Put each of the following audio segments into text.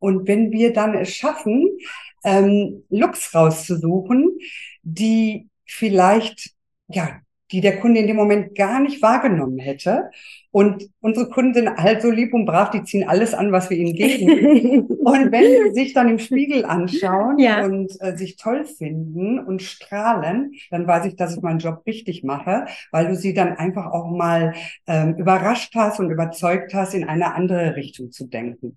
Und wenn wir dann es schaffen, ähm, Looks rauszusuchen, die vielleicht, ja, die der Kunde in dem Moment gar nicht wahrgenommen hätte. Und unsere Kunden sind halt so lieb und brav, die ziehen alles an, was wir ihnen geben. und wenn sie sich dann im Spiegel anschauen ja. und äh, sich toll finden und strahlen, dann weiß ich, dass ich meinen Job richtig mache, weil du sie dann einfach auch mal ähm, überrascht hast und überzeugt hast, in eine andere Richtung zu denken.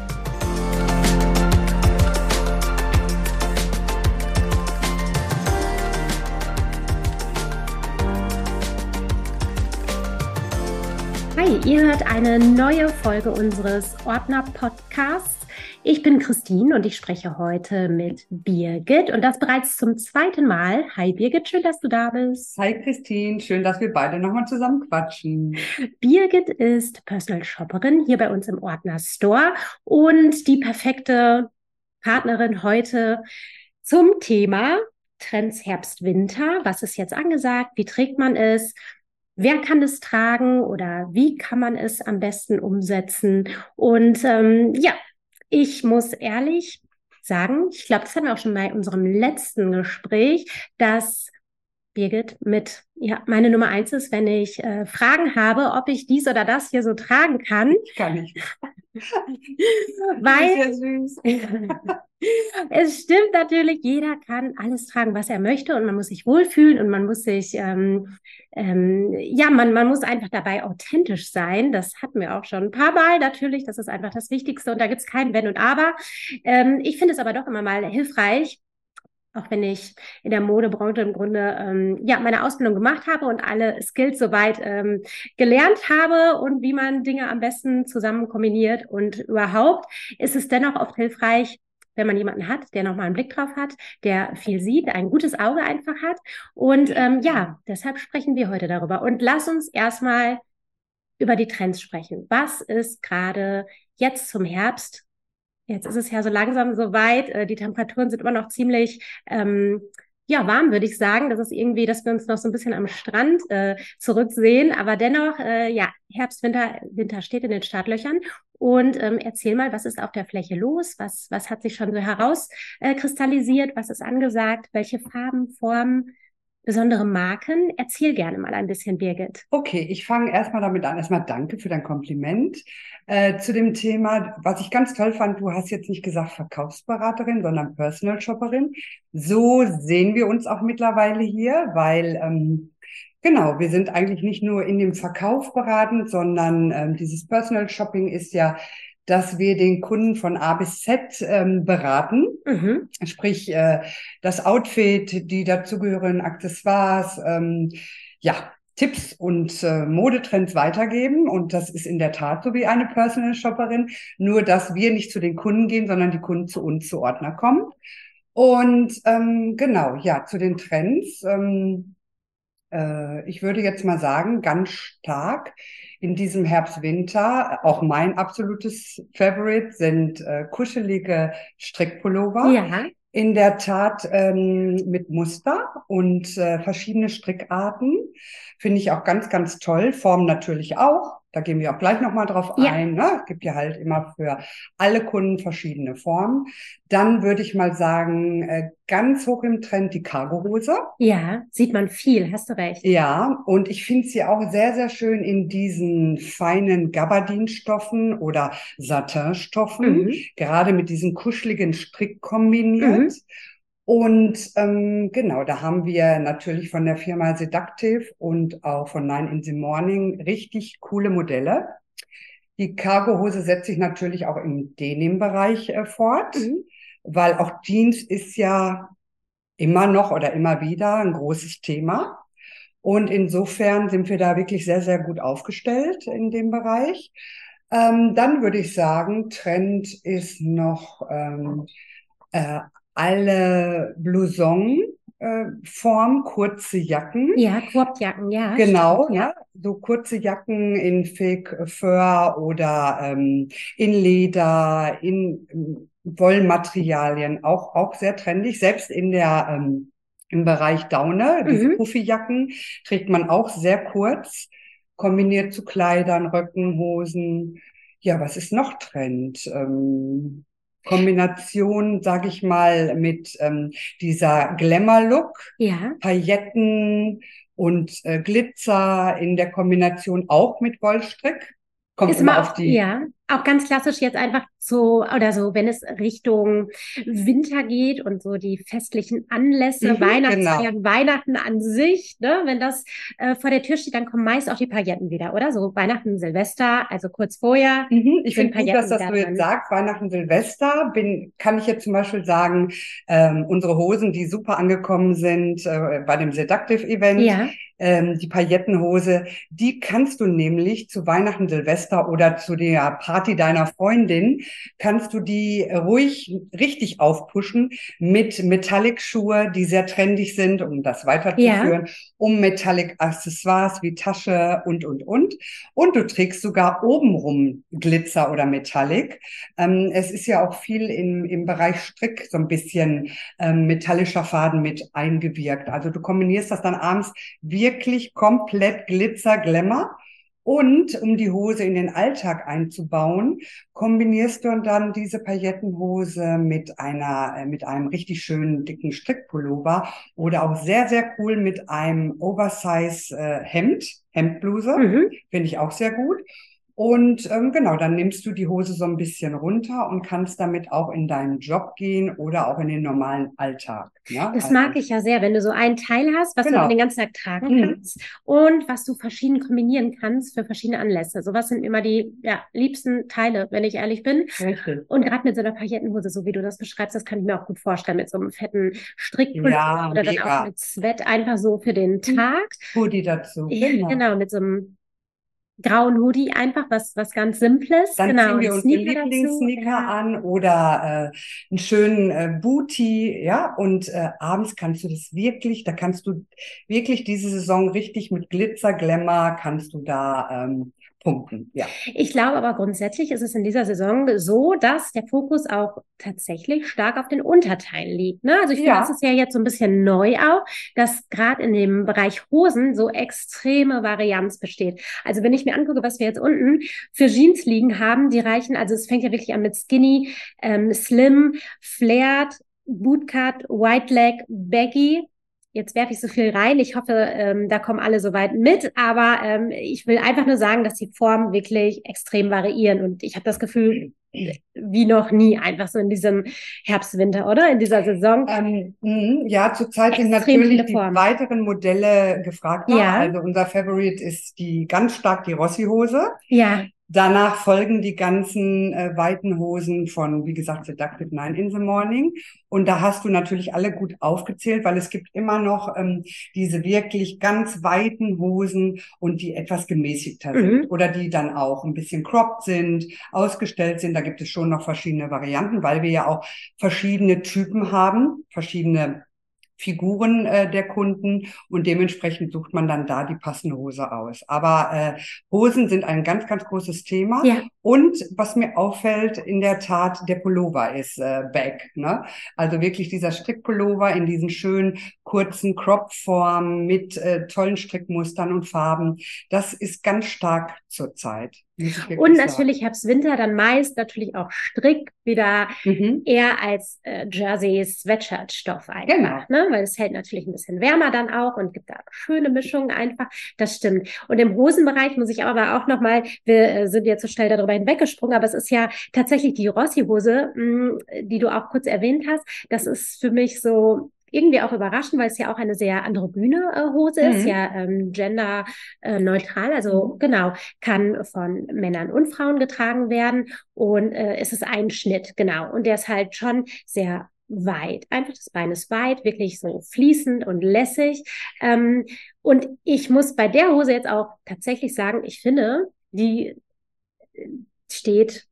Hi, ihr hört eine neue Folge unseres Ordner-Podcasts. Ich bin Christine und ich spreche heute mit Birgit und das bereits zum zweiten Mal. Hi Birgit, schön, dass du da bist. Hi Christine, schön, dass wir beide nochmal zusammen quatschen. Birgit ist Personal Shopperin hier bei uns im Ordner Store und die perfekte Partnerin heute zum Thema Trends Herbst, Winter. Was ist jetzt angesagt? Wie trägt man es? Wer kann es tragen oder wie kann man es am besten umsetzen. Und ähm, ja, ich muss ehrlich sagen, ich glaube, das hatten wir auch schon bei unserem letzten Gespräch, dass Birgit mit ja meine Nummer eins ist, wenn ich äh, Fragen habe, ob ich dies oder das hier so tragen kann. Kann ich. Weil es stimmt natürlich, jeder kann alles tragen, was er möchte und man muss sich wohlfühlen und man muss sich, ähm, ähm, ja, man, man muss einfach dabei authentisch sein. Das hatten wir auch schon ein paar Mal natürlich. Das ist einfach das Wichtigste und da gibt es kein Wenn und Aber. Ähm, ich finde es aber doch immer mal hilfreich, auch wenn ich in der Modebranche im Grunde ähm, ja meine Ausbildung gemacht habe und alle Skills soweit ähm, gelernt habe und wie man Dinge am besten zusammen kombiniert und überhaupt ist es dennoch oft hilfreich, wenn man jemanden hat, der nochmal einen Blick drauf hat, der viel sieht, ein gutes Auge einfach hat. Und ähm, ja, deshalb sprechen wir heute darüber. Und lass uns erstmal über die Trends sprechen. Was ist gerade jetzt zum Herbst Jetzt ist es ja so langsam so weit. Äh, die Temperaturen sind immer noch ziemlich ähm, ja, warm, würde ich sagen. Das ist irgendwie, dass wir uns noch so ein bisschen am Strand äh, zurücksehen. Aber dennoch, äh, ja, Herbst, Winter, Winter steht in den Startlöchern. Und ähm, erzähl mal, was ist auf der Fläche los? Was, was hat sich schon so herauskristallisiert? Äh, was ist angesagt? Welche Farben, Formen? Besondere Marken? Erzähl gerne mal ein bisschen, Birgit. Okay, ich fange erstmal damit an. Erstmal danke für dein Kompliment äh, zu dem Thema. Was ich ganz toll fand, du hast jetzt nicht gesagt Verkaufsberaterin, sondern Personal Shopperin. So sehen wir uns auch mittlerweile hier, weil ähm, Genau, wir sind eigentlich nicht nur in dem Verkauf beratend, sondern ähm, dieses Personal Shopping ist ja dass wir den Kunden von A bis Z ähm, beraten, mhm. sprich äh, das Outfit, die dazugehörigen Accessoires, ähm, ja, Tipps und äh, Modetrends weitergeben. Und das ist in der Tat so wie eine Personal Shopperin, nur dass wir nicht zu den Kunden gehen, sondern die Kunden zu uns zu Ordner kommen. Und ähm, genau, ja, zu den Trends. Ähm, äh, ich würde jetzt mal sagen, ganz stark in diesem Herbst, Winter. Auch mein absolutes Favorite sind äh, kuschelige Strickpullover. Ja. In der Tat ähm, mit Muster und äh, verschiedene Strickarten. Finde ich auch ganz, ganz toll. Form natürlich auch. Da gehen wir auch gleich nochmal drauf ja. ein. Ne? Es gibt ja halt immer für alle Kunden verschiedene Formen. Dann würde ich mal sagen, äh, ganz hoch im Trend die Cargohose. Ja, sieht man viel, hast du recht. Ja, und ich finde sie auch sehr, sehr schön in diesen feinen Gabardinstoffen oder Satinstoffen, mhm. gerade mit diesem kuscheligen Strick kombiniert. Mhm. Und ähm, genau, da haben wir natürlich von der Firma Seductive und auch von Nine in the Morning richtig coole Modelle. Die Cargohose setzt sich natürlich auch im Denim-Bereich äh, fort, mhm. weil auch Jeans ist ja immer noch oder immer wieder ein großes Thema. Und insofern sind wir da wirklich sehr, sehr gut aufgestellt in dem Bereich. Ähm, dann würde ich sagen, Trend ist noch ähm, äh, alle Blouson. Äh, Form, kurze Jacken. Ja, Korbjacken, ja. Genau, stimmt, ja. So kurze Jacken in Fake Fur oder ähm, in Leder, in ähm, Wollmaterialien, auch, auch sehr trendig. Selbst in der, ähm, im Bereich Daune, diese Mhm. Puffyjacken, trägt man auch sehr kurz, kombiniert zu Kleidern, Röcken, Hosen. Ja, was ist noch Trend? Ähm, Kombination, sag ich mal, mit ähm, dieser Glamour-Look, Ja. Pailletten und äh, Glitzer in der Kombination auch mit Wollstrick. Kommt Ist immer auf die, ja, auch ganz klassisch jetzt einfach so, oder so, wenn es Richtung Winter geht und so die festlichen Anlässe, Mhm, Weihnachtsfeiern, Weihnachten an sich, ne, wenn das äh, vor der Tür steht, dann kommen meist auch die Pailletten wieder, oder? So Weihnachten, Silvester, also kurz vorher. Mhm, ich finde gut, dass das du jetzt sagst, Weihnachten, Silvester, bin, kann ich jetzt zum Beispiel sagen, ähm, unsere Hosen, die super angekommen sind äh, bei dem Seductive Event, Ja, ähm, die Paillettenhose, die kannst du nämlich zu Weihnachten, Silvester oder zu der Party deiner Freundin, kannst du die ruhig richtig aufpushen mit Metallic-Schuhe, die sehr trendig sind, um das weiterzuführen, um Metallic-Accessoires wie Tasche und, und, und. Und du trägst sogar obenrum Glitzer oder Metallic. Ähm, es ist ja auch viel im, im Bereich Strick so ein bisschen ähm, metallischer Faden mit eingewirkt. Also du kombinierst das dann abends wirklich komplett Glitzer, Glamour. Und um die Hose in den Alltag einzubauen, kombinierst du dann diese Paillettenhose mit einer, äh, mit einem richtig schönen dicken Strickpullover oder auch sehr, sehr cool mit einem Oversize äh, Hemd, Hemdbluse. mhm. Finde ich auch sehr gut. Und ähm, genau, dann nimmst du die Hose so ein bisschen runter und kannst damit auch in deinen Job gehen oder auch in den normalen Alltag. Ne? Das Also, mag ich ja sehr, wenn du so ein Teil hast, was Genau. du den ganzen Tag tragen Mhm. kannst und was du verschieden kombinieren kannst für verschiedene Anlässe. Sowas sind immer die ja, liebsten Teile, wenn ich ehrlich bin. Richtig. Und gerade mit so einer Paillettenhose, so wie du das beschreibst, das kann ich mir auch gut vorstellen, mit so einem fetten Strickpullover Ja, oder dann mega. auch mit Sweat einfach so für den Tag. Hoodie dazu. Ja, Genau. genau, mit so einem grauen Hoodie einfach, was, was ganz Simples. Dann genau, ziehen wir und uns den Sneaker dazu. Lieblingssneaker Ja. an oder äh, einen schönen äh, Booty, ja. Und äh, abends kannst du das wirklich, da kannst du wirklich diese Saison richtig mit Glitzer, Glamour kannst du da ähm, punkten. Ja. Ich glaube aber grundsätzlich ist es in dieser Saison so, dass der Fokus auch tatsächlich stark auf den Unterteilen liegt. Ne? Also ich finde, Ja. das ist ja jetzt so ein bisschen neu auch, dass gerade in dem Bereich Hosen so extreme Varianz besteht. Also wenn ich mir angucke, was wir jetzt unten für Jeans liegen haben, die reichen, also es fängt ja wirklich an mit Skinny, ähm, Slim, Flared, Bootcut, White Leg, Baggy. Jetzt werfe ich so viel rein. Ich hoffe, ähm, da kommen alle soweit mit. Aber ähm, ich will einfach nur sagen, dass die Formen wirklich extrem variieren. Und ich habe das Gefühl, wie noch nie, einfach so in diesem Herbst, Winter, oder? In dieser Saison. Ähm, mh, ja, zurzeit sind natürlich die weiteren Modelle gefragter. Ja. Also unser Favorite ist die ganz stark die Rossi-Hose. Ja, Danach folgen die ganzen äh, weiten Hosen von, wie gesagt, Seductive Nine in the Morning. Und da hast du natürlich alle gut aufgezählt, weil es gibt immer noch ähm, diese wirklich ganz weiten Hosen und die etwas gemäßigter Mhm. sind oder die dann auch ein bisschen cropped sind, ausgestellt sind. Da gibt es schon noch verschiedene Varianten, weil wir ja auch verschiedene Typen haben, verschiedene Figuren äh, der Kunden und dementsprechend sucht man dann da die passende Hose aus. Aber äh, Hosen sind ein ganz, ganz großes Thema. ja. Und was mir auffällt, in der Tat, der Pullover ist äh, back. Ne? Also wirklich dieser Strickpullover in diesen schönen kurzen Crop-Formen mit äh, tollen Strickmustern und Farben. Das ist ganz stark zurzeit. Und natürlich Herbst, Winter dann meist natürlich auch Strick wieder Mhm. eher als äh, Jersey Sweatshirt-Stoff einfach, Genau. ne? Weil es hält natürlich ein bisschen wärmer dann auch und gibt da schöne Mischungen einfach. Das stimmt. Und im Hosenbereich muss ich aber auch nochmal, wir äh, sind jetzt so schnell darüber hinweggesprungen, aber es ist ja tatsächlich die Rossi-Hose, mh, die du auch kurz erwähnt hast. Das ist für mich so irgendwie auch überraschend, weil es ja auch eine sehr androgyne äh, Hose ist, Mhm. ja ähm, gender äh, neutral, also genau, kann von Männern und Frauen getragen werden. Und äh, es ist ein Schnitt, genau, und der ist halt schon sehr weit, einfach das Bein ist weit, wirklich so fließend und lässig. Ähm, und ich muss bei der Hose jetzt auch tatsächlich sagen, ich finde, die steht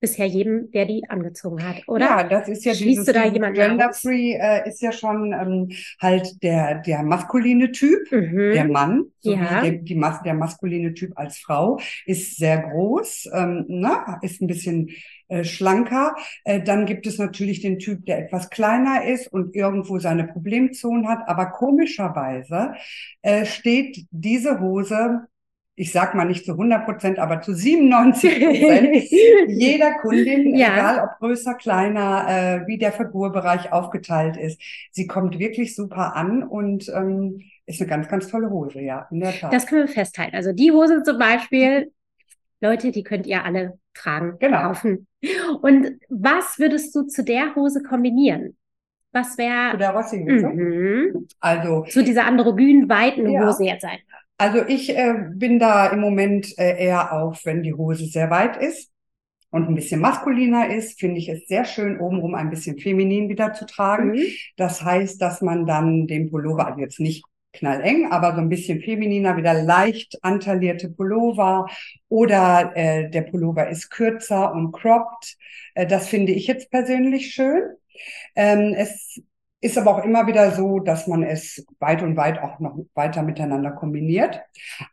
bisher jedem, der die angezogen hat, oder? Ja, das ist ja Schließt dieses, Gender-Free äh, ist ja schon ähm, halt der, der maskuline Typ, Mhm. der Mann, Ja. der, die Mas der maskuline Typ als Frau, ist sehr groß, ähm, ne, ist ein bisschen äh, schlanker. Äh, dann gibt es natürlich den Typ, der etwas kleiner ist und irgendwo seine Problemzonen hat, aber komischerweise äh, steht diese Hose ich sag mal nicht zu 100 Prozent, aber zu 97 Prozent jeder Kundin, Ja. egal ob größer, kleiner, äh, wie der Figurbereich aufgeteilt ist. Sie kommt wirklich super an und ähm, ist eine ganz, ganz tolle Hose, ja, in der Tat. Das können wir festhalten. Also die Hose zum Beispiel, Leute, die könnt ihr alle tragen, Genau. kaufen. Und was würdest du zu der Hose kombinieren? Was Zu wäre der Rossi-Hose. mhm. Also, zu dieser androgyn weiten Ja. Hose jetzt ein? Also ich äh, bin da im Moment äh, eher auf, wenn die Hose sehr weit ist und ein bisschen maskuliner ist, finde ich es sehr schön, obenrum ein bisschen feminin wieder zu tragen. Mhm. Das heißt, dass man dann den Pullover, also jetzt nicht knalleng, aber so ein bisschen femininer, wieder leicht antaillierte Pullover oder äh, der Pullover ist kürzer und cropped. Äh, das finde ich jetzt persönlich schön. Ähm, es ist aber auch immer wieder so, dass man es weit und weit auch noch weiter miteinander kombiniert.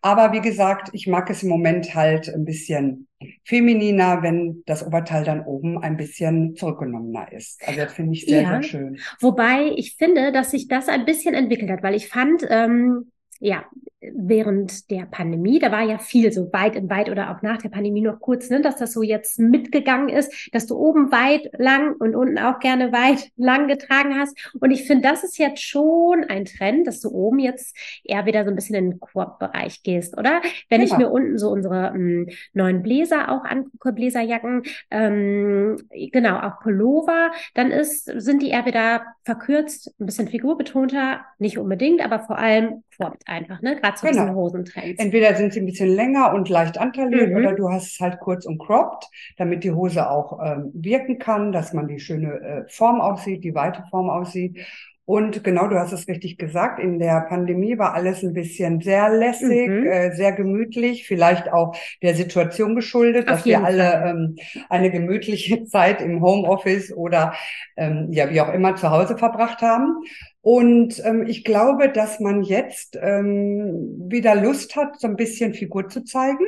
Aber wie gesagt, ich mag es im Moment halt ein bisschen femininer, wenn das Oberteil dann oben ein bisschen zurückgenommener ist. Also das finde ich sehr, Ja. sehr schön. Wobei ich finde, dass sich das ein bisschen entwickelt hat, weil ich fand, ähm, ja, während der Pandemie, da war ja viel so weit in weit oder auch nach der Pandemie noch kurz, ne, dass das so jetzt mitgegangen ist, dass du oben weit lang und unten auch gerne weit lang getragen hast. Und ich finde, das ist jetzt schon ein Trend, dass du oben jetzt eher wieder so ein bisschen in den Quad-Bereich gehst, oder? Wenn ich Genau. mir unten so unsere ähm, neuen Bläser auch angucke, Bläserjacken, ähm, genau, auch Pullover, dann ist, sind die eher wieder verkürzt, ein bisschen figurbetonter, nicht unbedingt, aber vor allem cropped einfach, ne? Gerade zu Genau. diesen Hosentrends. Entweder sind sie ein bisschen länger und leicht antailliert Mhm. oder du hast es halt kurz und cropped, damit die Hose auch ähm, wirken kann, dass man die schöne äh, Form aussieht, die weite Form aussieht. Und genau, du hast es richtig gesagt, in der Pandemie war alles ein bisschen sehr lässig, Mhm. äh, sehr gemütlich, vielleicht auch der Situation geschuldet, Auf dass wir alle Fall. ähm, eine gemütliche Zeit im Homeoffice oder ähm, ja, wie auch immer zu Hause verbracht haben. Und ähm, ich glaube, dass man jetzt ähm, wieder Lust hat, so ein bisschen Figur zu zeigen.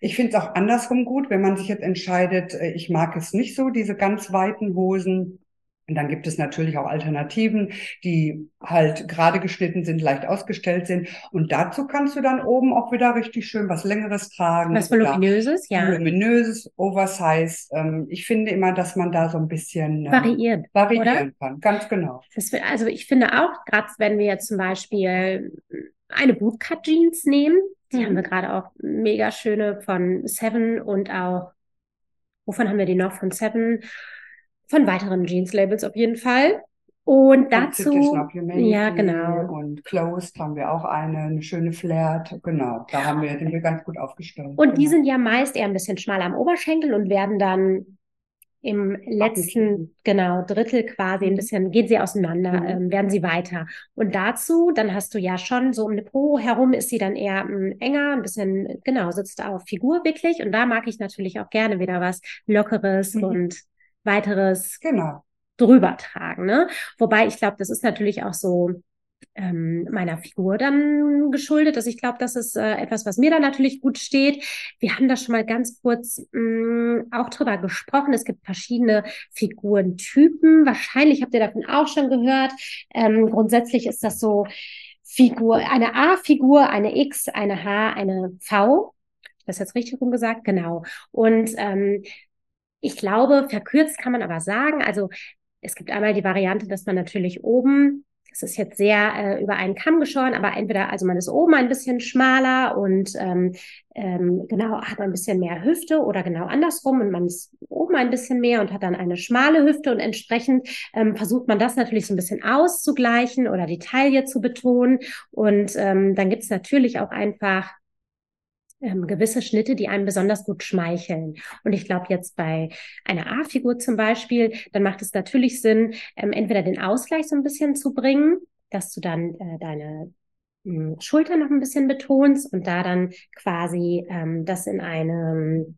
Ich finde es auch andersrum gut, wenn man sich jetzt entscheidet, äh, ich mag es nicht so, diese ganz weiten Hosen. Und dann gibt es natürlich auch Alternativen, die halt gerade geschnitten sind, leicht ausgestellt sind. Und dazu kannst du dann oben auch wieder richtig schön was Längeres tragen. Was oder Voluminöses, ja. voluminöses, Oversize. Ähm, ich finde immer, dass man da so ein bisschen ähm, Variiert. variieren kann. Ganz genau. Das, also ich finde auch, gerade wenn wir jetzt zum Beispiel eine Bootcut-Jeans nehmen, die Mhm. haben wir gerade auch mega schöne von Seven und auch, wovon haben wir die noch? Von Seven, von weiteren Jeans-Labels auf jeden Fall. Und dazu, ja, genau. Und Closed haben wir auch eine, eine schöne Flared. Genau, da haben wir, sind wir ganz gut aufgestellt. Und die Genau. sind ja meist eher ein bisschen schmaler am Oberschenkel und werden dann im letzten, genau, Drittel quasi ein Mhm. bisschen, gehen sie auseinander, Mhm. ähm, werden sie weiter. Und dazu, dann hast du ja schon so um eine Po herum ist sie dann eher ähm, enger, ein bisschen, genau, sitzt auf Figur wirklich. Und da mag ich natürlich auch gerne wieder was Lockeres Mhm. und weiteres Genau. drüber tragen, ne? Wobei ich glaube, das ist natürlich auch so ähm, meiner Figur dann geschuldet. Also ich glaube, das ist äh, etwas, was mir dann natürlich gut steht. Wir haben da schon mal ganz kurz mh, auch drüber gesprochen. Es gibt verschiedene Figurentypen. Wahrscheinlich habt ihr davon auch schon gehört. Ähm, grundsätzlich ist das so Figur, eine A-Figur, eine X, eine H, eine V. Das ist jetzt richtig rum gesagt? Genau. Und ähm, ich glaube, verkürzt kann man aber sagen, also es gibt einmal die Variante, dass man natürlich oben, das ist jetzt sehr äh, über einen Kamm geschoren, aber entweder, also man ist oben ein bisschen schmaler und ähm, ähm, genau hat man ein bisschen mehr Hüfte oder genau andersrum und man ist oben ein bisschen mehr und hat dann eine schmale Hüfte und entsprechend ähm, versucht man das natürlich so ein bisschen auszugleichen oder die Taille zu betonen. Und ähm, dann gibt es natürlich auch einfach ähm, gewisse Schnitte, die einem besonders gut schmeicheln. Und ich glaube jetzt bei einer A-Figur zum Beispiel, dann macht es natürlich Sinn, ähm, entweder den Ausgleich so ein bisschen zu bringen, dass du dann äh, deine mh, Schulter noch ein bisschen betonst und da dann quasi ähm, das in einem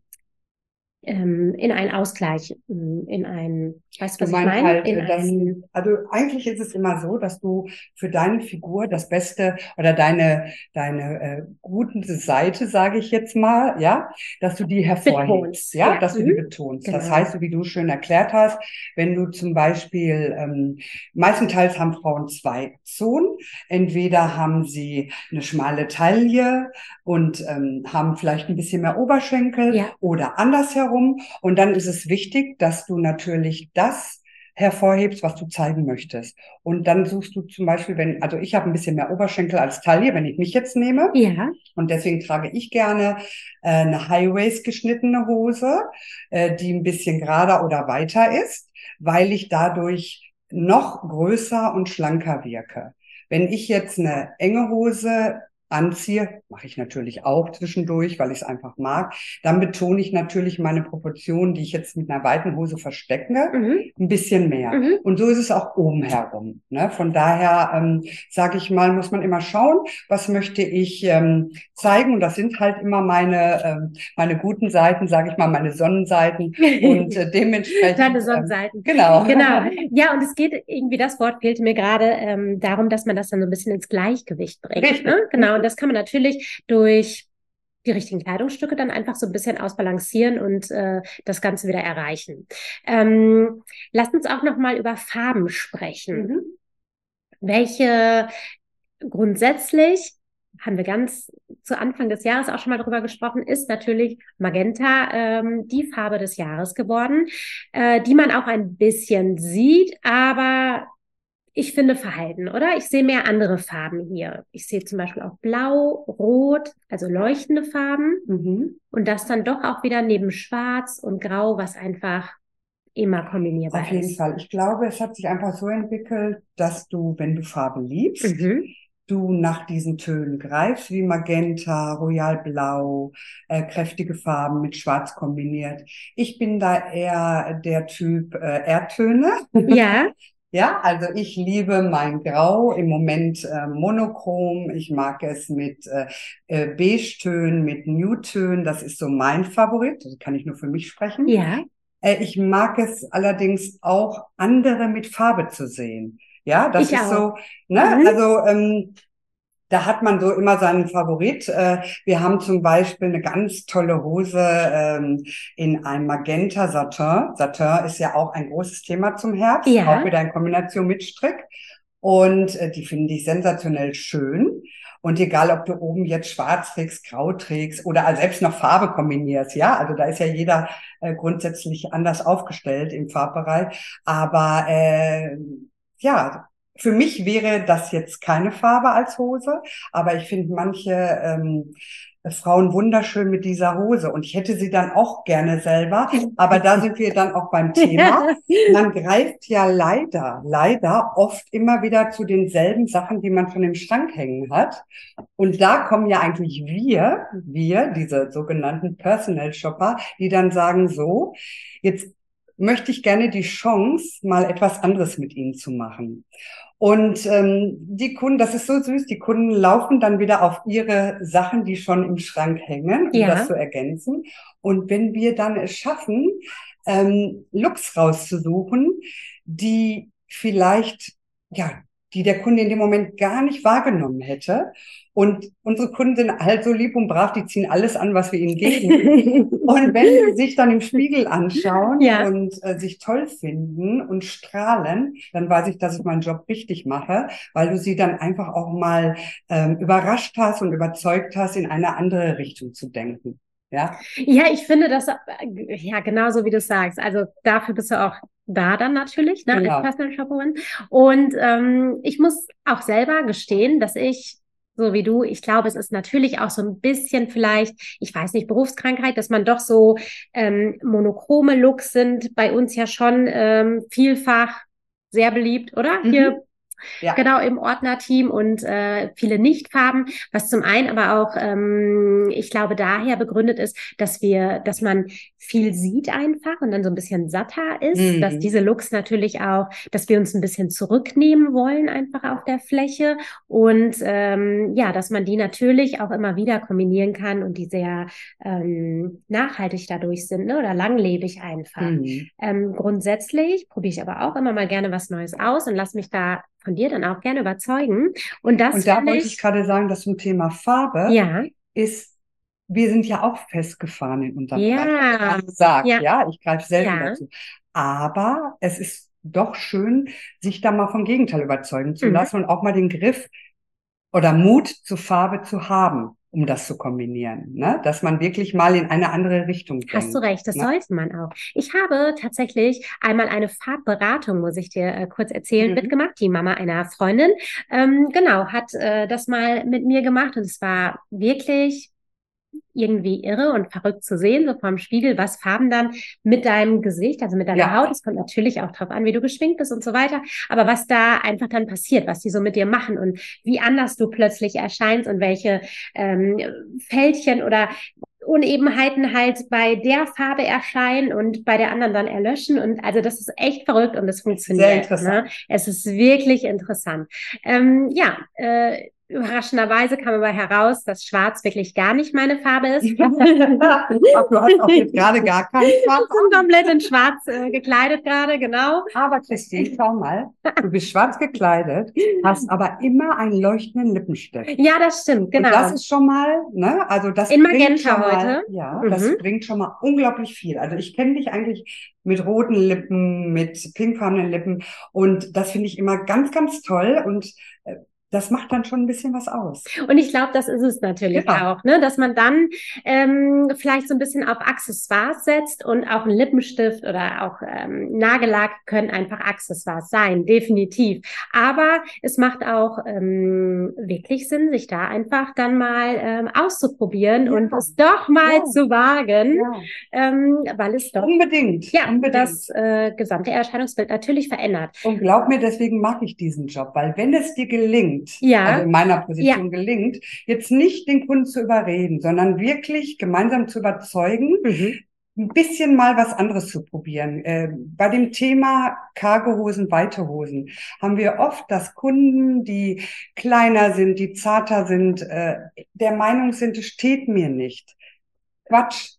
ähm, in einen Ausgleich, ähm, in ein, weißt du, was Du ich meine? halt, in äh, dass, ein, also eigentlich ist es immer so, dass du für deine Figur das Beste oder deine, deine äh, gute Seite, sage ich jetzt mal, ja, dass du die hervorhebst, Betonst, ja, ja. dass du Mhm. die betonst. Das Genau. heißt, so wie du schön erklärt hast, wenn du zum Beispiel, ähm, meistenteils haben Frauen zwei Zonen. Entweder haben sie eine schmale Taille und ähm, haben vielleicht ein bisschen mehr Oberschenkel Ja. oder andersherum. Und dann ist es wichtig, dass du natürlich das hervorhebst, was du zeigen möchtest. Und dann suchst du zum Beispiel, wenn, also ich habe ein bisschen mehr Oberschenkel als Taille, wenn ich mich jetzt nehme. ja, Und deswegen trage ich gerne äh, eine High-Waist geschnittene Hose, äh, die ein bisschen gerader oder weiter ist, weil ich dadurch noch größer und schlanker wirke. Wenn ich jetzt eine enge Hose anziehe, mache ich natürlich auch zwischendurch, weil ich es einfach mag, dann betone ich natürlich meine Proportionen, die ich jetzt mit einer weiten Hose verstecke, mhm. ein bisschen mehr. Mhm. Und so ist es auch oben herum. Ne? Von daher ähm, sage ich mal, muss man immer schauen, was möchte ich ähm, zeigen. Und das sind halt immer meine ähm, meine guten Seiten, sage ich mal, meine Sonnenseiten. Und äh, dementsprechend. Deine ähm, Sonnenseiten. genau. Genau. Ja, und es geht irgendwie, das Wort fehlte mir gerade, ähm, darum, dass man das dann so ein bisschen ins Gleichgewicht bringt. Richtig. Ne? Genau. Und das kann man natürlich durch die richtigen Kleidungsstücke dann einfach so ein bisschen ausbalancieren und äh, das Ganze wieder erreichen. Ähm, lasst uns auch noch mal über Farben sprechen. Mhm. Welche grundsätzlich haben wir ganz zu Anfang des Jahres auch schon mal drüber gesprochen, ist natürlich Magenta ähm, die Farbe des Jahres geworden, äh, die man auch ein bisschen sieht, aber ich finde verhalten, oder? Ich sehe mehr andere Farben hier. Ich sehe zum Beispiel auch Blau, Rot, also leuchtende Farben Mhm. und das dann doch auch wieder neben Schwarz und Grau, was einfach immer kombinierbar Auf jeden ist. Fall. Ich glaube, es hat sich einfach so entwickelt, dass du, wenn du Farben liebst, Mhm. du nach diesen Tönen greifst, wie Magenta, Royalblau, äh, kräftige Farben mit Schwarz kombiniert. Ich bin da eher der Typ äh, Erdtöne. Ja, Ja, also ich liebe mein Grau im Moment äh, monochrom. Ich mag es mit äh, äh, Beige-Tönen, mit Nude-Tönen. Das ist so mein Favorit. Das kann ich nur für mich sprechen. ja, Äh, ich mag es allerdings auch, andere mit Farbe zu sehen. Ja, das Ich ist so, auch. ne? Mhm. Also ähm, da hat man so immer seinen Favorit. Äh, wir haben zum Beispiel eine ganz tolle Hose ähm, in einem Magenta Satin. Satin ist ja auch ein großes Thema zum Herbst, Ja. auch wieder in Kombination mit Strick. Und äh, die finde ich sensationell schön. Und egal, ob du oben jetzt schwarz trägst, grau trägst oder selbst noch Farbe kombinierst, ja, also da ist ja jeder äh, grundsätzlich anders aufgestellt im Farbbereich. Aber äh, ja, für mich wäre das jetzt keine Farbe als Hose, aber ich finde manche ähm, Frauen wunderschön mit dieser Hose und ich hätte sie dann auch gerne selber. Aber da sind wir dann auch beim Thema. Man greift ja leider, leider oft immer wieder zu denselben Sachen, die man schon im Schrank hängen hat. Und da kommen ja eigentlich wir, wir, diese sogenannten Personal Shopper, die dann sagen so, jetzt möchte ich gerne die Chance, mal etwas anderes mit ihnen zu machen. Und ähm, die Kunden, das ist so süß, die Kunden laufen dann wieder auf ihre Sachen, die schon im Schrank hängen, um Ja. das zu ergänzen. Und wenn wir dann es schaffen, ähm, Looks rauszusuchen, die vielleicht, ja, die der Kunde in dem Moment gar nicht wahrgenommen hätte. Und unsere Kunden sind halt so lieb und brav, die ziehen alles an, was wir ihnen geben. Und wenn sie sich dann im Spiegel anschauen Ja. und äh, sich toll finden und strahlen, dann weiß ich, dass ich meinen Job richtig mache, weil du sie dann einfach auch mal ähm, überrascht hast und überzeugt hast, in eine andere Richtung zu denken. Ja, Ja, ich finde das, äh, ja, genauso wie du sagst. Also dafür bist du auch da dann natürlich, ne, Genau. als Personal Shopperin. Und ähm, ich muss auch selber gestehen, dass ich, so wie du, ich glaube, es ist natürlich auch so ein bisschen vielleicht, ich weiß nicht, Berufskrankheit, dass man doch so ähm, monochrome Looks sind bei uns ja schon ähm, vielfach sehr beliebt, oder? Mhm. Hier ja. genau im Ordnerteam und äh, viele Nichtfarben, was zum einen aber auch, ähm, ich glaube, daher begründet ist, dass wir, dass man viel sieht einfach und dann so ein bisschen satter ist, mhm. dass diese Looks natürlich auch, dass wir uns ein bisschen zurücknehmen wollen einfach auf der Fläche und ähm, ja, dass man die natürlich auch immer wieder kombinieren kann und die sehr ähm, nachhaltig dadurch sind ne? oder langlebig einfach. Mhm. Ähm, grundsätzlich probiere ich aber auch immer mal gerne was Neues aus und lass mich da von dir dann auch gerne überzeugen. Und das Und da wollte ich gerade sagen, dass zum Thema Farbe ja. ist, wir sind ja auch festgefahren in unserem ja. Sagt, ja. ja, ich greife selten ja. dazu. Aber es ist doch schön, sich da mal vom Gegenteil überzeugen zu mhm. lassen und auch mal den Griff oder Mut zur Farbe zu haben um das zu kombinieren, ne? dass man wirklich mal in eine andere Richtung denkt. Hast du recht, das ne? sollte man auch. Ich habe tatsächlich einmal eine Farbberatung, muss ich dir äh, kurz erzählen, mhm. mitgemacht. Die Mama einer Freundin, ähm, genau, hat äh, das mal mit mir gemacht und es war wirklich irgendwie irre und verrückt zu sehen, so vorm Spiegel, was Farben dann mit deinem Gesicht, also mit deiner ja. Haut, es kommt natürlich auch drauf an, wie du geschminkt bist und so weiter, aber was da einfach dann passiert, was die so mit dir machen und wie anders du plötzlich erscheinst und welche ähm, Fältchen oder Unebenheiten halt bei der Farbe erscheinen und bei der anderen dann erlöschen. Und also das ist echt verrückt und das funktioniert. Sehr interessant. Ne? Es ist wirklich interessant. Ähm, ja, äh, Überraschenderweise kam aber heraus, dass Schwarz wirklich gar nicht meine Farbe ist. Ach, du hast auch jetzt gerade gar keinen Schwarz. Ich bin komplett in Schwarz äh, gekleidet gerade, genau. Aber Christine, schau mal, du bist schwarz gekleidet, hast aber immer einen leuchtenden Lippenstift. Ja, das stimmt, genau. Und das ist schon mal, ne, also das in Magenta mal, heute. Ja, mhm. das bringt schon mal unglaublich viel. Also ich kenne dich eigentlich mit roten Lippen, mit pinkfarbenen Lippen und das finde ich immer ganz, ganz toll und äh, das macht dann schon ein bisschen was aus. Und ich glaube, das ist es natürlich genau. auch, ne? dass man dann ähm, vielleicht so ein bisschen auf Accessoires setzt und auch ein Lippenstift oder auch ähm, Nagellack können einfach Accessoires sein, definitiv. Aber es macht auch ähm, wirklich Sinn, sich da einfach dann mal ähm, auszuprobieren ja. und es doch mal ja. zu wagen, ja. ähm, weil es doch unbedingt, ja, unbedingt. das äh, gesamte Erscheinungsbild natürlich verändert. Und glaub mir, deswegen mag ich diesen Job, weil wenn es dir gelingt, gelingt, ja. also in meiner Position ja. gelingt, jetzt nicht den Kunden zu überreden, sondern wirklich gemeinsam zu überzeugen, mhm. ein bisschen mal was anderes zu probieren. Äh, bei dem Thema Cargohosen, weite Hosen haben wir oft, dass Kunden, die kleiner sind, die zarter sind, äh, der Meinung sind, es steht mir nicht. Quatsch,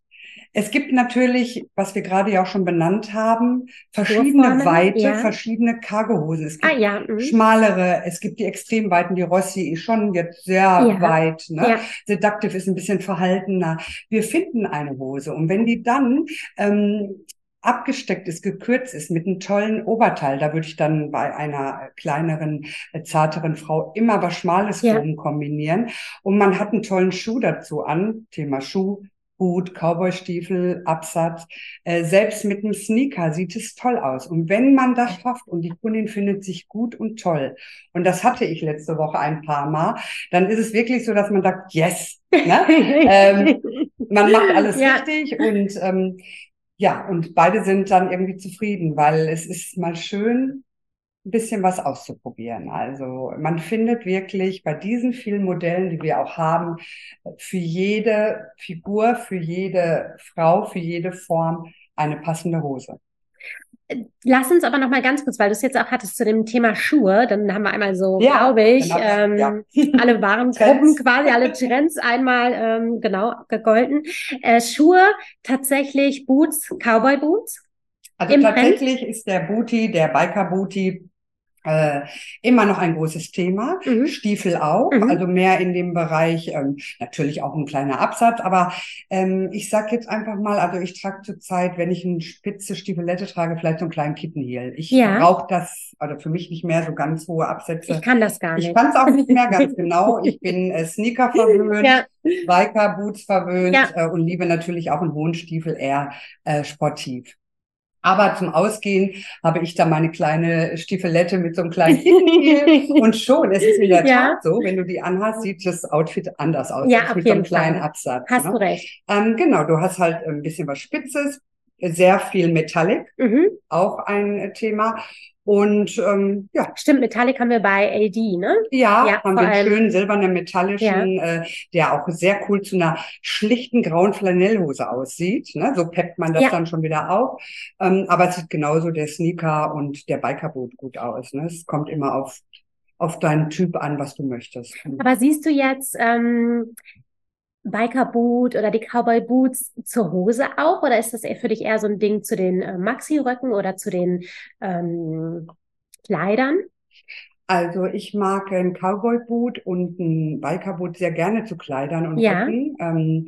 es gibt natürlich, was wir gerade ja auch schon benannt haben, verschiedene Weite, ja. verschiedene Cargohosen. Es gibt ah, ja. mhm. schmalere, es gibt die Extremweiten, die Rossi ist schon jetzt sehr ja. weit. Ne? Ja. Seductive ist ein bisschen verhaltener. Wir finden eine Hose und wenn die dann ähm, abgesteckt ist, gekürzt ist mit einem tollen Oberteil. Da würde ich dann bei einer kleineren, äh, zarteren Frau immer was Schmales ja. kombinieren. Und man hat einen tollen Schuh dazu an. Thema Schuh. Hut, Cowboystiefel, Absatz. Äh, selbst mit einem Sneaker sieht es toll aus. Und wenn man das schafft und die Kundin findet sich gut und toll, und das hatte ich letzte Woche ein paar Mal, dann ist es wirklich so, dass man sagt, yes, ne? ähm, man macht alles ja. richtig und ähm, ja, und beide sind dann irgendwie zufrieden, weil es ist mal schön, ein bisschen was auszuprobieren. Also man findet wirklich bei diesen vielen Modellen, die wir auch haben, für jede Figur, für jede Frau, für jede Form eine passende Hose. Lass uns aber noch mal ganz kurz, weil du es jetzt auch hattest zu dem Thema Schuhe, dann haben wir einmal so, ja, glaube ich, genau, ähm, ja. alle Warengruppen quasi, alle Trends einmal ähm, genau gegolten. Äh, Schuhe, tatsächlich Boots, Cowboy Boots. Also tatsächlich Trend. ist der Booty, der Biker Booty äh, immer noch ein großes Thema. Mhm. Stiefel auch, mhm. also mehr in dem Bereich, ähm, natürlich auch ein kleiner Absatz, aber ähm, ich sag jetzt einfach mal, also ich trage zurzeit, wenn ich eine spitze Stiefelette trage, vielleicht so einen kleinen Kittenheel. Ich ja. brauche das, also für mich nicht mehr so ganz hohe Absätze. Ich kann das gar nicht. Ich kann es auch nicht mehr ganz genau. Ich bin äh, Sneaker verwöhnt. Ja. Biker Boots verwöhnt ja. äh, und liebe natürlich auch einen hohen Stiefel eher äh, sportiv. Aber zum Ausgehen habe ich da meine kleine Stiefelette mit so einem kleinen und schon, es ist in der ja. Tat so, wenn du die anhast, sieht das Outfit anders aus ja, mit so einem kleinen Absatz. Hast ne? du recht. Ähm, genau, du hast halt ein bisschen was Spitzes, sehr viel Metallic, Mhm. auch ein Thema. Und ähm, ja, Stimmt, Metallic haben wir bei AD, ne? ja, Ja, haben wir einen schönen silbernen metallischen, äh, der auch sehr cool zu einer schlichten grauen Flanellhose aussieht. Ne? So peppt man das Ja. dann schon wieder auf. Ähm, aber es sieht genauso der Sneaker und der Bikerboot gut aus. Ne? Es kommt immer auf, auf deinen Typ an, was du möchtest. Aber siehst du jetzt ähm, Bikerboot oder die Cowboy Boots zur Hose auch? Oder ist das für dich eher so ein Ding zu den äh, Maxi-Röcken oder zu den ähm, Kleidern? Also ich mag ein Cowboy-Boot und ein Biker-Boot sehr gerne zu Kleidern und Ja. Röcken. Ähm,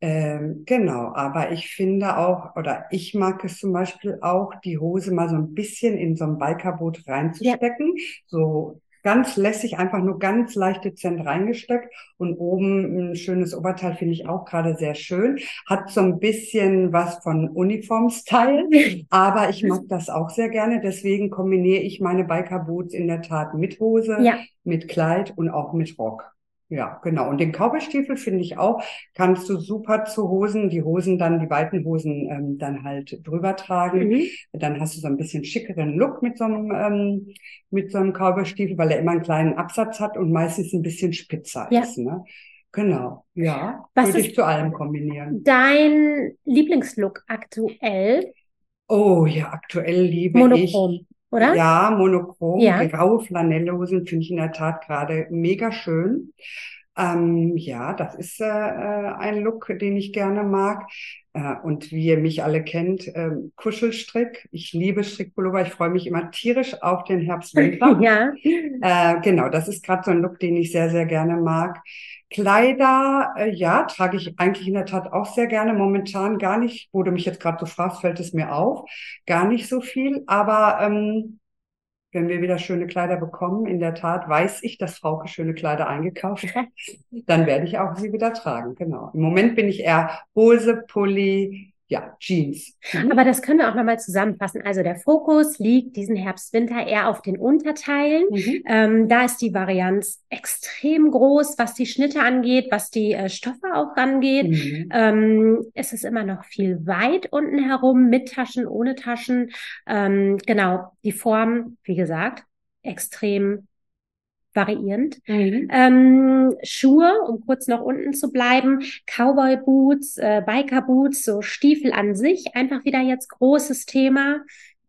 ähm, genau, aber ich finde auch, oder ich mag es zum Beispiel auch, die Hose mal so ein bisschen in so ein Biker-Boot reinzustecken. So ganz lässig, einfach nur ganz leicht dezent reingesteckt. Und oben ein schönes Oberteil finde ich auch gerade sehr schön. Hat so ein bisschen was von Uniform-Style. Aber ich mag das auch sehr gerne, deswegen kombiniere ich meine Biker Boots in der Tat mit Hose, Ja. mit Kleid und auch mit Rock. Ja, genau. Und den Cowboystiefel finde ich auch, kannst du super zu Hosen, die Hosen dann, die weiten Hosen ähm, dann halt drüber tragen. Mhm. Dann hast du so ein bisschen schickeren Look mit so einem, ähm, mit so einem Cowboystiefel, weil er immer einen kleinen Absatz hat und meistens ein bisschen spitzer Ja. ist, ne? Genau, ja. Was Würde ich zu allem kombinieren. Dein Lieblingslook aktuell? Oh ja, aktuell liebe ich. Oder? Ja, monochrom, Ja. graue Flanellhosen finde ich in der Tat gerade mega schön. Ähm, ja, das ist äh, äh, ein Look, den ich gerne mag. Äh, und wie ihr mich alle kennt, ähm, Kuschelstrick. Ich liebe Strickpullover. Ich freue mich immer tierisch auf den Herbst-Winter. Ja. Äh, genau, das ist gerade so ein Look, den ich sehr, sehr gerne mag. Kleider, äh, ja, trage ich eigentlich in der Tat auch sehr gerne. Momentan gar nicht, wo du mich jetzt gerade so fragst, fällt es mir auf. Gar nicht so viel, aber ähm, wenn wir wieder schöne Kleider bekommen, in der Tat weiß ich, dass Frauke schöne Kleider eingekauft hat, dann werde ich auch sie wieder tragen. Genau. Im Moment bin ich eher Hose, Pulli, ja, Jeans. Mhm. Aber das können wir auch nochmal zusammenfassen. Also der Fokus liegt diesen Herbst, Winter eher auf den Unterteilen. Mhm. Ähm, da ist die Varianz extrem groß, was die Schnitte angeht, was die äh, Stoffe auch angeht. Mhm. Ähm, es ist immer noch viel weit unten herum, mit Taschen, ohne Taschen. Ähm, genau, die Form, wie gesagt, extrem variierend. Mhm. Ähm, Schuhe, um kurz noch unten zu bleiben, Cowboy Boots, äh, Biker Boots, so Stiefel an sich, einfach wieder jetzt großes Thema.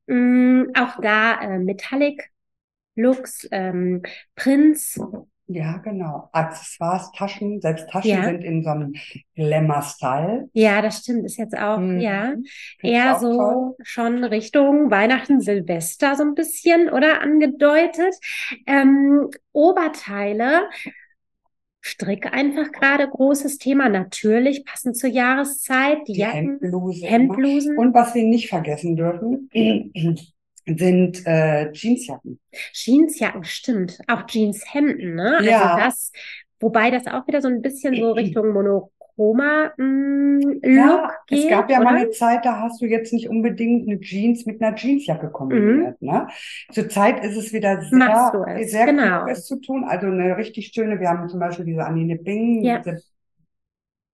Mm, auch da äh, Metallic Looks, ähm, Prints, Ja, genau. Accessoires, Taschen, selbst Taschen Ja. sind in so einem Glamour-Style. ja, das stimmt, ist jetzt auch, Mhm. ja, eher auch so toll. schon Richtung Weihnachten, Silvester so ein bisschen, oder angedeutet. Ähm, Oberteile, Strick einfach gerade großes Thema, natürlich passend zur Jahreszeit, die Die Jacken, Hemdbluse. immer. Hemdblusen. Und was wir nicht vergessen dürfen, sind äh, Jeansjacken. Jeansjacken, stimmt. Auch Jeanshemden, ne? Ja. Also das, wobei das auch wieder so ein bisschen so Richtung monochromer mm, Look Ja, es geht, gab ja mal oder? eine Zeit, da hast du jetzt nicht unbedingt eine Jeans mit einer Jeansjacke kombiniert, ne? Zurzeit ist es wieder Mhm. Sehr, es, sehr genau. klug, es zu tun. Also eine richtig schöne, wir haben zum Beispiel diese Anine Bing, Ja. diese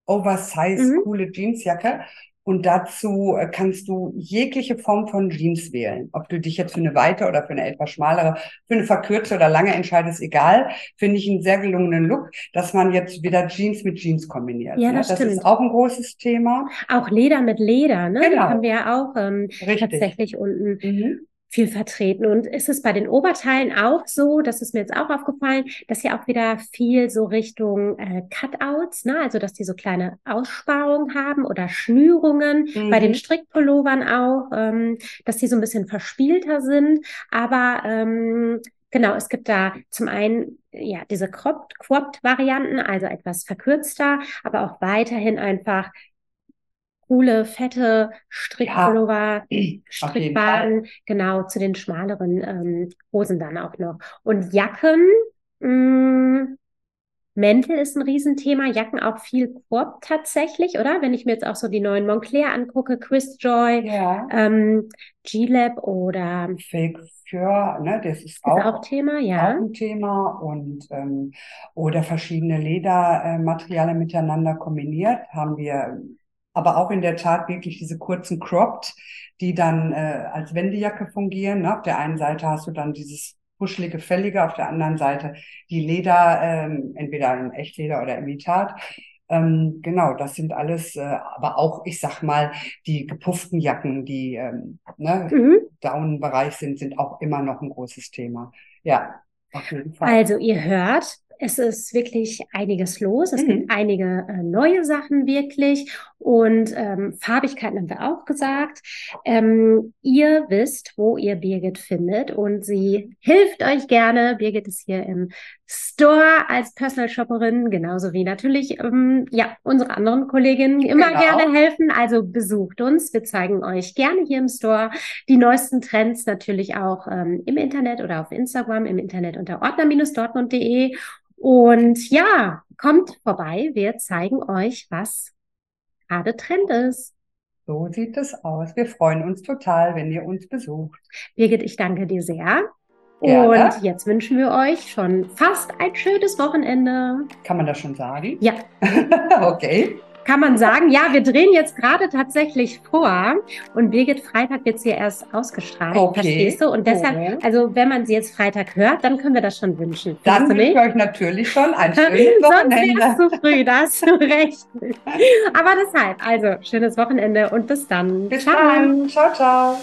Oversize, Mhm. coole Jeansjacke. Und dazu äh, kannst du jegliche Form von Jeans wählen. Ob du dich jetzt für eine weite oder für eine etwas schmalere, für eine verkürzte oder lange entscheidest, egal. Finde ich einen sehr gelungenen Look, dass man jetzt wieder Jeans mit Jeans kombiniert. Ja, ne? das Das stimmt. ist auch ein großes Thema. Auch Leder mit Leder, ne? Genau. Haben wir ja auch ähm, tatsächlich unten Mhm. Viel vertreten. Und ist es bei den Oberteilen auch so, das ist mir jetzt auch aufgefallen, dass ja auch wieder viel so Richtung äh, Cutouts, ne? Also dass die so kleine Aussparungen haben oder Schnürungen. Bei den Mhm. Strickpullovern auch, ähm, dass die so ein bisschen verspielter sind. Aber ähm, genau, es gibt da zum einen ja diese cropped, cropped Varianten, also etwas verkürzter, aber auch weiterhin einfach coole, fette Strickpullover, Fall. Strickwaden, genau, zu den schmaleren ähm, Hosen dann auch noch. Und Jacken, mh, Mäntel ist ein Riesenthema, Jacken auch viel Crop tatsächlich, oder? Wenn ich mir jetzt auch so die neuen Moncler angucke, Chris Joy, Ja. ähm, G-Lab oder Fake Fur, ne, das ist ist auch auch, Thema, auch ja. ein Thema und ähm, oder verschiedene Ledermaterialien miteinander kombiniert, haben wir aber auch in der Tat wirklich diese kurzen Cropped, die dann äh, als Wendejacke fungieren. Ne? Auf der einen Seite hast du dann dieses kuschelige, fällige, auf der anderen Seite die Leder, ähm, entweder in Echtleder oder Imitat. Ähm, genau, das sind alles, äh, aber auch, ich sag mal, die gepufften Jacken, die ähm, ne, mhm. Down-Bereich sind, sind auch immer noch ein großes Thema. Ja, auf jeden Fall. Also ihr hört, es ist wirklich einiges los. Es mhm. gibt einige äh, neue Sachen wirklich und ähm, Farbigkeiten haben wir auch gesagt. Ähm, ihr wisst, wo ihr Birgit findet und sie hilft euch gerne. Birgit ist hier im Store als Personal Shopperin, genauso wie natürlich ähm, ja unsere anderen Kolleginnen immer genau. gerne helfen. Also besucht uns. Wir zeigen euch gerne hier im Store die neuesten Trends natürlich auch ähm, im Internet oder auf Instagram, im Internet unter ordner-dortmund.de und ja, kommt vorbei. Wir zeigen euch, was gerade Trend ist. So sieht es aus. Wir freuen uns total, wenn ihr uns besucht. Birgit, ich danke dir sehr. Gerne. Und jetzt wünschen wir euch schon fast ein schönes Wochenende. Kann man das schon sagen? Ja. okay kann man sagen, ja, wir drehen jetzt gerade tatsächlich vor und Birgit Freitag wird sie erst ausgestrahlt, okay. verstehst du? Und deshalb, okay. also wenn man sie jetzt Freitag hört, dann können wir das schon wünschen. Dann wünsche ich euch natürlich schon ein schönes Wochenende. Sonst zu früh, da hast du recht. Aber deshalb, also schönes Wochenende und bis dann. Bis ciao. dann. Ciao, ciao.